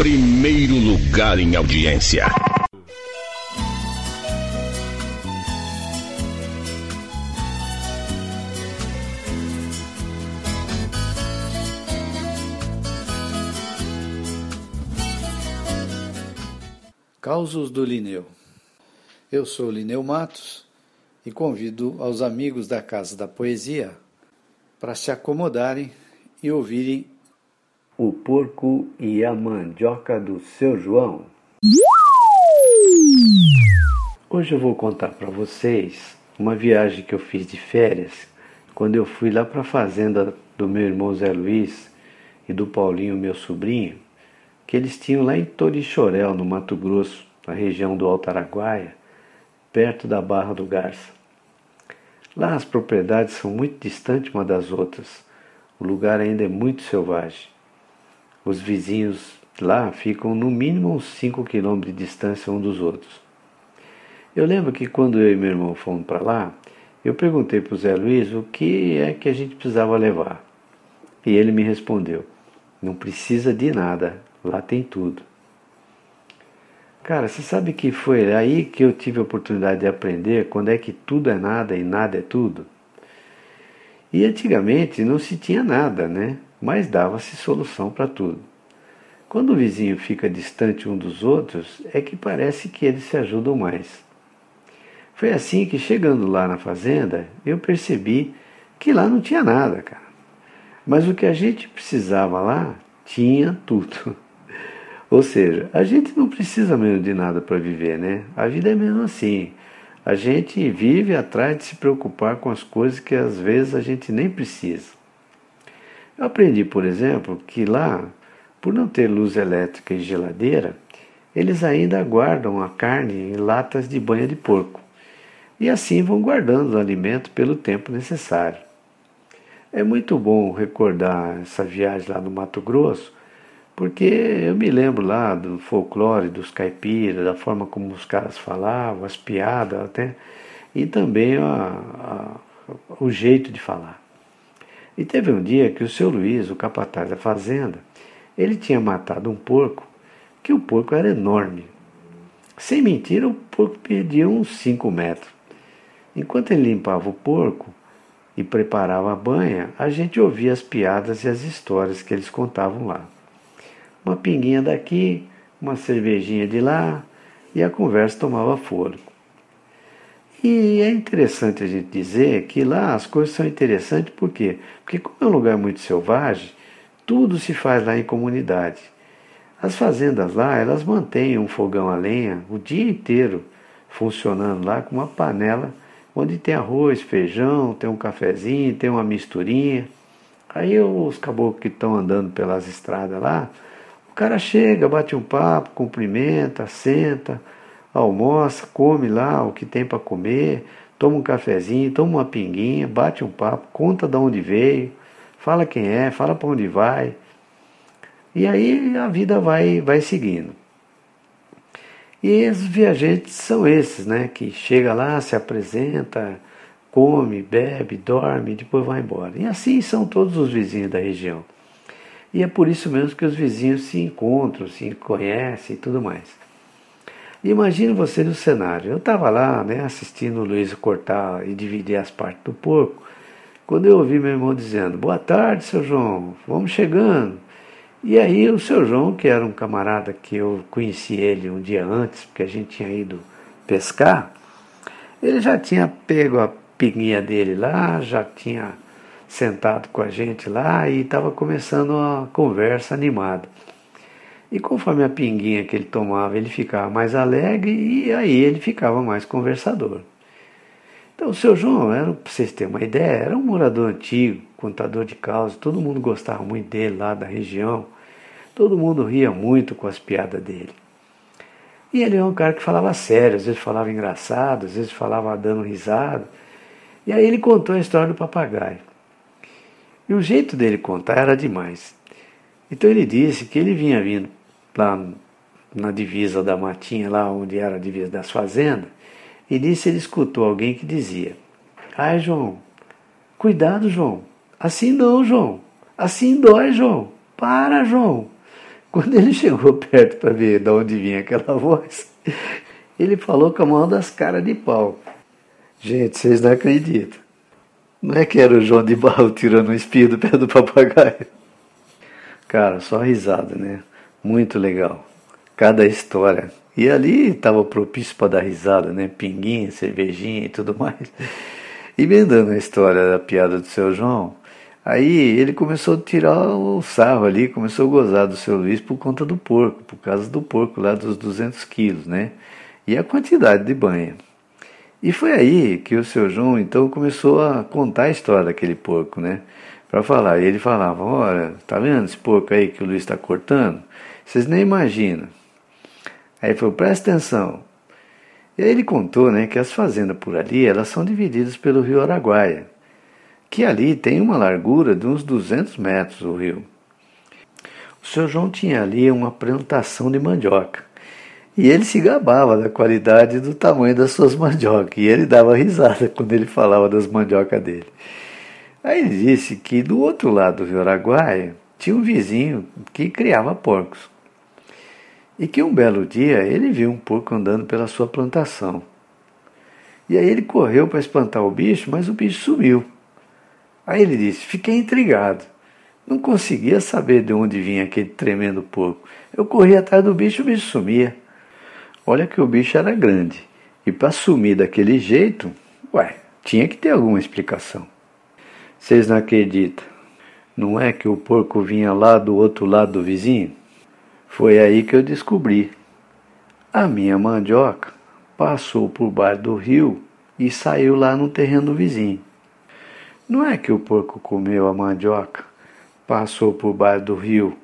Primeiro lugar em audiência. Causos do Lineu. Eu sou Lineu Matos e convido aos amigos da Casa da Poesia para se acomodarem e ouvirem O Porco e a Mandioca do Seu João. Hoje eu vou contar para vocês uma viagem que eu fiz de férias quando eu fui lá para a fazenda do meu irmão Zé Luiz e do Paulinho, meu sobrinho, que eles tinham lá em Torixorel, no Mato Grosso, na região do Alto Araguaia, perto da Barra do Garça. Lá as propriedades são muito distantes uma das outras. O lugar ainda é muito selvagem. Os vizinhos lá ficam no mínimo uns 5 quilômetros de distância um dos outros. Eu lembro que quando eu e meu irmão fomos para lá, eu perguntei para o Zé Luiz o que é que a gente precisava levar. E ele me respondeu: não precisa de nada, lá tem tudo. Cara, você sabe que foi aí que eu tive a oportunidade de aprender quando é que tudo é nada e nada é tudo? E antigamente não se tinha nada, né? Mas dava-se solução para tudo. Quando o vizinho fica distante um dos outros, é que parece que eles se ajudam mais. Foi assim que, chegando lá na fazenda, eu percebi que lá não tinha nada, cara. Mas o que a gente precisava lá, tinha tudo. Ou seja, a gente não precisa mesmo de nada para viver, né? A vida é mesmo assim. A gente vive atrás de se preocupar com as coisas que às vezes a gente nem precisa. Eu aprendi, por exemplo, que lá, por não ter luz elétrica e geladeira, eles ainda guardam a carne em latas de banha de porco. E assim vão guardando o alimento pelo tempo necessário. É muito bom recordar essa viagem lá no Mato Grosso, porque eu me lembro lá do folclore dos caipiras, da forma como os caras falavam, as piadas até, e também a, a, o jeito de falar. E teve um dia que o seu Luiz, o capataz da fazenda, ele tinha matado um porco, que o porco era enorme. Sem mentira, o porco perdia uns 5 metros. Enquanto ele limpava o porco e preparava a banha, a gente ouvia as piadas e as histórias que eles contavam lá uma pinguinha daqui, uma cervejinha de lá, e a conversa tomava fôlego. E é interessante a gente dizer que lá as coisas são interessantes por quê? Porque como é um lugar muito selvagem, tudo se faz lá em comunidade. As fazendas lá, elas mantêm um fogão a lenha o dia inteiro funcionando lá com uma panela onde tem arroz, feijão, tem um cafezinho, tem uma misturinha. Aí os caboclos que estão andando pelas estradas lá, o cara chega, bate um papo, cumprimenta, senta, almoça, come lá o que tem para comer, toma um cafezinho, toma uma pinguinha, bate um papo, conta de onde veio, fala quem é, fala para onde vai. E aí a vida vai, vai seguindo. E os viajantes são esses, né? Que chega lá, se apresenta, come, bebe, dorme, depois vai embora. E assim são todos os vizinhos da região. E é por isso mesmo que os vizinhos se encontram, se conhecem e tudo mais. Imagine você no cenário. Eu estava lá, né, assistindo o Luiz cortar e dividir as partes do porco, quando eu ouvi meu irmão dizendo: Boa tarde, seu João, vamos chegando. E aí o seu João, que era um camarada que eu conheci ele um dia antes, porque a gente tinha ido pescar, ele já tinha pego a pinguinha dele lá, já tinha sentado com a gente lá e estava começando uma conversa animada. E conforme a pinguinha que ele tomava, ele ficava mais alegre e aí ele ficava mais conversador. Então, o seu João, para vocês terem uma ideia, era um morador antigo, contador de causas, todo mundo gostava muito dele lá da região, todo mundo ria muito com as piadas dele. E ele é um cara que falava sério, às vezes falava engraçado, às vezes falava dando risada. E aí ele contou a história do papagaio. E o jeito dele contar era demais. Então ele disse que ele vinha vindo lá na divisa da matinha, lá onde era a divisa das fazendas, e disse ele escutou alguém que dizia: Ai, João, cuidado, João. Assim não, João. Assim dói, João. Para, João. Quando ele chegou perto para ver de onde vinha aquela voz, ele falou com a mão das caras de pau. Gente, vocês não acreditam. Não é que era o João de Barro tirando um espinho do pé do papagaio. Cara, só risada, né? Muito legal. Cada história. E ali estava propício para dar risada, né? Pinguinha, cervejinha e tudo mais. E vendando a história da piada do seu João, aí ele começou a tirar o sarro ali, começou a gozar do seu Luiz por conta do porco, por causa do porco lá dos 200 quilos, né? E a quantidade de banha. E foi aí que o seu João então começou a contar a história daquele porco, né? Para falar. E ele falava: Olha, tá vendo esse porco aí que o Luiz está cortando? Vocês nem imaginam. Aí falou: Presta atenção. E aí ele contou né, que as fazendas por ali elas são divididas pelo rio Araguaia, que ali tem uma largura de uns 200 metros o rio. O seu João tinha ali uma plantação de mandioca. E ele se gabava da qualidade e do tamanho das suas mandiocas. E ele dava risada quando ele falava das mandiocas dele. Aí ele disse que do outro lado do Araguaia tinha um vizinho que criava porcos. E que um belo dia ele viu um porco andando pela sua plantação. E aí ele correu para espantar o bicho, mas o bicho sumiu. Aí ele disse: Fiquei intrigado. Não conseguia saber de onde vinha aquele tremendo porco. Eu corria atrás do bicho e o bicho sumia. Olha que o bicho era grande. E para sumir daquele jeito, ué, tinha que ter alguma explicação. Vocês não acreditam? Não é que o porco vinha lá do outro lado do vizinho? Foi aí que eu descobri. A minha mandioca passou por baixo do rio e saiu lá no terreno vizinho. Não é que o porco comeu a mandioca, passou por baixo do rio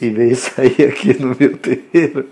e veio sair aqui no meu terreno.